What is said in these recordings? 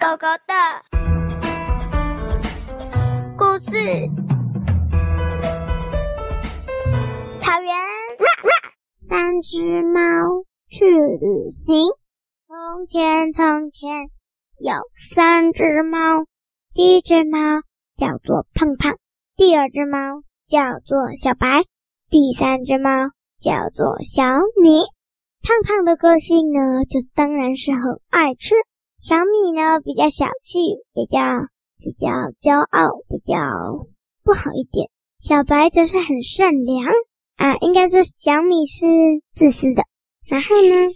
狗狗的故事。草原，三只猫去旅行。从前，从前有三只猫，第一只猫叫做胖胖，第二只猫叫做小白，第三只猫叫做小米。胖胖的个性呢，就当然是很爱吃。小米呢，比较小气，比较比较骄傲，比较不好一点。小白则是很善良啊，应该是小米是自私的。然后呢，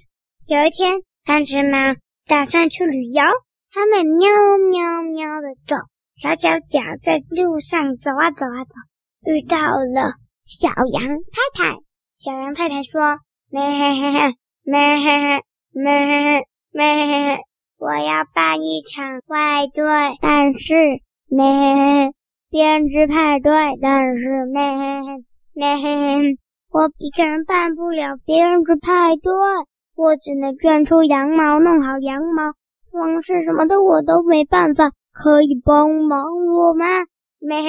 有一天，三只猫打算去旅游，它们喵喵喵的走，小脚脚在路上走啊走啊走，遇到了小羊太太。小羊太太说：“咩嘿嘿嘿，咩嘿嘿，咩嘿嘿，咩嘿嘿。”我要办一场派对，但是咩编织派对，但是咩咩，我一个人办不了编织派对，我只能卷出羊毛，弄好羊毛，装饰什么的我都没办法，可以帮忙我吗？咩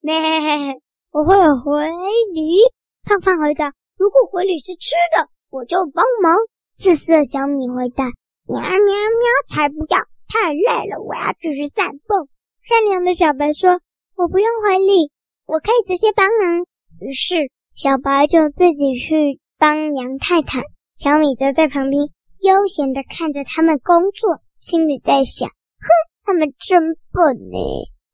咩，我会回礼。胖胖回答：如果回礼是吃的，我就帮忙。自私的小米回答。喵喵喵！才不要，太累了，我要继续散步。善良的小白说：“我不用回礼，我可以直接帮忙。”于是小白就自己去帮杨太太，小米则在旁边悠闲地看着他们工作，心里在想：“哼，他们真笨呢！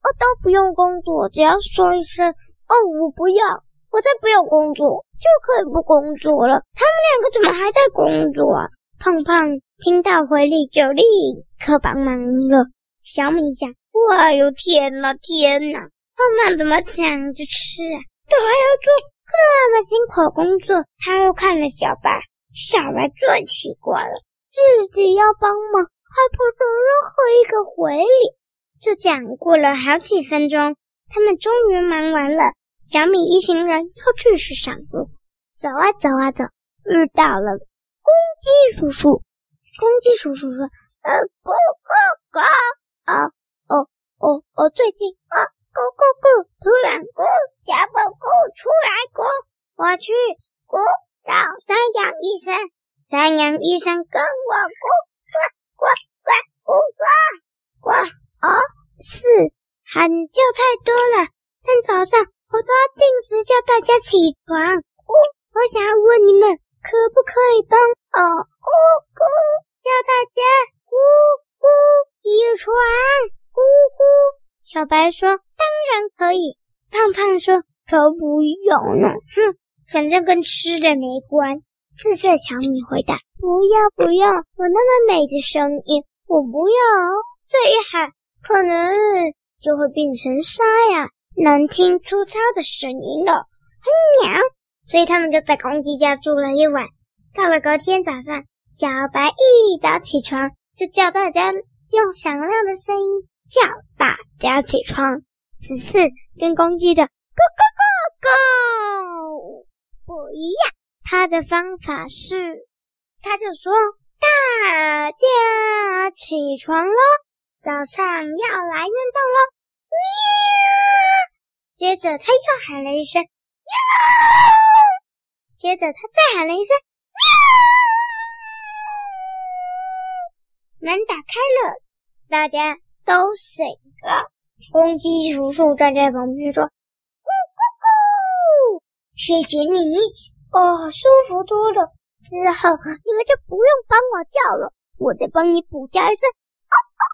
我都不用工作，只要说一声‘哦，我不要’，我才不要工作，就可以不工作了。他们两个怎么还在工作啊？”胖胖。听到回礼就立刻帮忙了。小米想：哇呦天呐天呐，胖胖怎么抢着吃啊？都还要做这么辛苦工作。他又看了小白，小白最奇怪了，自己要帮忙还不做任何一个回礼。就这样过了好几分钟，他们终于忙完了。小米一行人又继续上路，走啊走啊走，遇到了鸡叔叔。公鸡叔叔说：“呃，咕咕咕，啊，哦哦哦，最近啊，咕咕咕，突然咕，小宝咕出来咕，我去咕找山羊医生，山羊医生跟我咕呱呱呱咕呱呱，哦，是喊叫太多了，但早上我都要定时叫大家起床。咕，我想要问你们，可不可以帮哦咕咕？”叫大家咕咕起床，咕咕。小白说：“当然可以。”胖胖说：“可不用呢，哼，反正跟吃的没关。”四色小米回答：“不要不要，有那么美的声音，我不要。这一喊，可能就会变成沙哑、难听、粗糙的声音了。”哼喵，所以他们就在公鸡家住了一晚。到了隔天早上。小白一早起床，就叫大家用响亮的声音叫大家起床。此次跟公鸡的咕咕咕咕不一样，他的方法是，他就说：“大家起床喽，早上要来运动喽。”喵。接着他又喊了一声：“喵。”接着他再喊了一声：“喵。”门打开了，大家都醒了。公鸡叔叔站在旁边说：“咕咕咕，谢谢你哦，舒服多了。之后你们就不用帮我叫了，我再帮你补叫一声。哦哦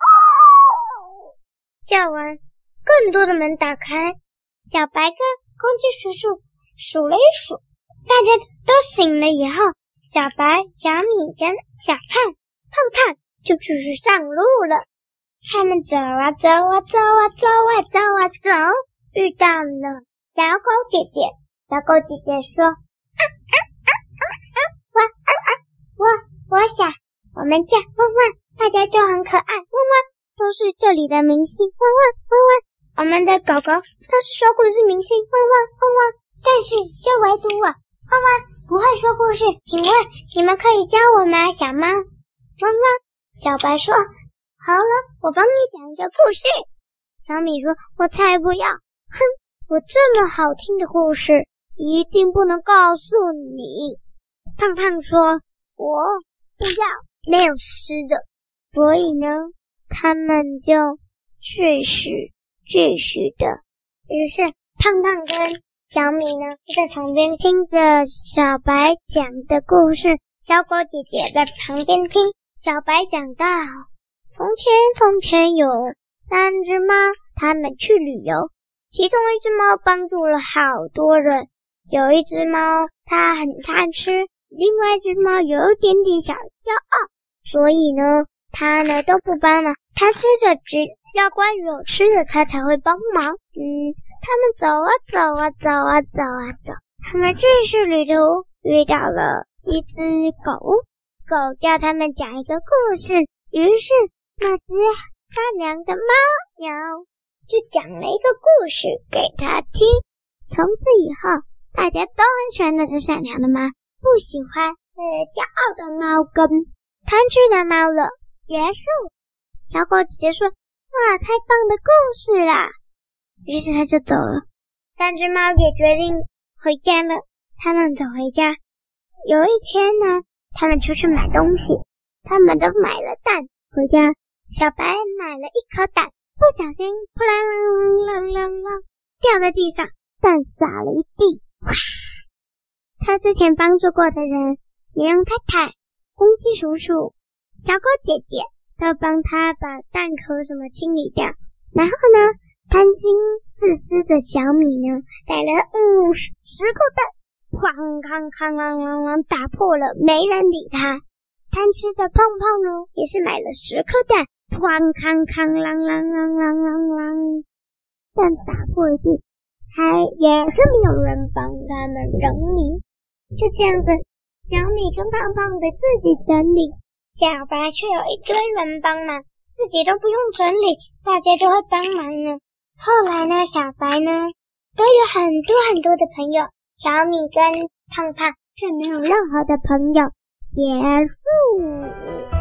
哦哦”叫完，更多的门打开，小白跟公鸡叔叔数了一数，大家都醒了以后，小白、小米跟小胖。胖胖就继续上路了。他们走啊走啊走啊走啊走啊走，遇到了小狗姐姐。小狗姐姐说：“啊啊啊啊啊！我啊啊我我想我们家汪汪，大家都很可爱。汪汪都是这里的明星。汪汪汪汪，我们的狗狗都是说故事明星。汪汪汪汪，但是就唯独我汪汪不会说故事。请问你们可以教我吗，小猫？汪汪，小白说：“好了，我帮你讲一个故事。小米说：“我才不要！哼，我这么好听的故事，一定不能告诉你。”胖胖说：“我不要，没有吃的。”所以呢，他们就继续继续的。于是胖胖跟小米呢就在旁边听着小白讲的故事，小狗姐姐在旁边听小白讲到：从前从前有三只猫，它们去旅游，其中一只猫帮助了好多人。有一只猫它很贪吃，另外一只猫有一点点小骄傲，所以呢，它呢都不帮忙。它吃着只。要关于有吃的，它才会帮忙。嗯，他们走啊走啊走啊走啊走，他们继续旅途，遇到了一只狗。狗叫他们讲一个故事，于是那只善良的猫鸟就讲了一个故事给他听。从此以后，大家都很喜欢那只善良的猫，不喜欢呃骄傲的猫跟贪吃的猫了。结束。小狗姐姐说。哇，太棒的故事啦！于是他就走了。三只猫也决定回家了。他们走回家。有一天呢，他们出去买东西，他们都买了蛋回家。小白买了一颗蛋，不小心扑啦啦啦啦啦掉在地上，蛋洒了一地。哇！他之前帮助过的人，绵羊太太、公鸡叔叔、小狗姐姐。都帮他把蛋壳什么清理掉，然后呢，贪心自私的小米呢，买了五十个蛋，哐哐哐啷啷啷打破了，没人理他。贪吃的胖胖呢，也是买了十颗蛋，哐哐哐啷啷啷啷啷啷，蛋打破了地，还也是没有人帮他们整理。就这样子，小米跟胖胖的自己整理。小白却有一堆人帮忙，自己都不用整理，大家就会帮忙呢。后来呢，小白呢都有很多很多的朋友，小米跟胖胖却没有任何的朋友。结束。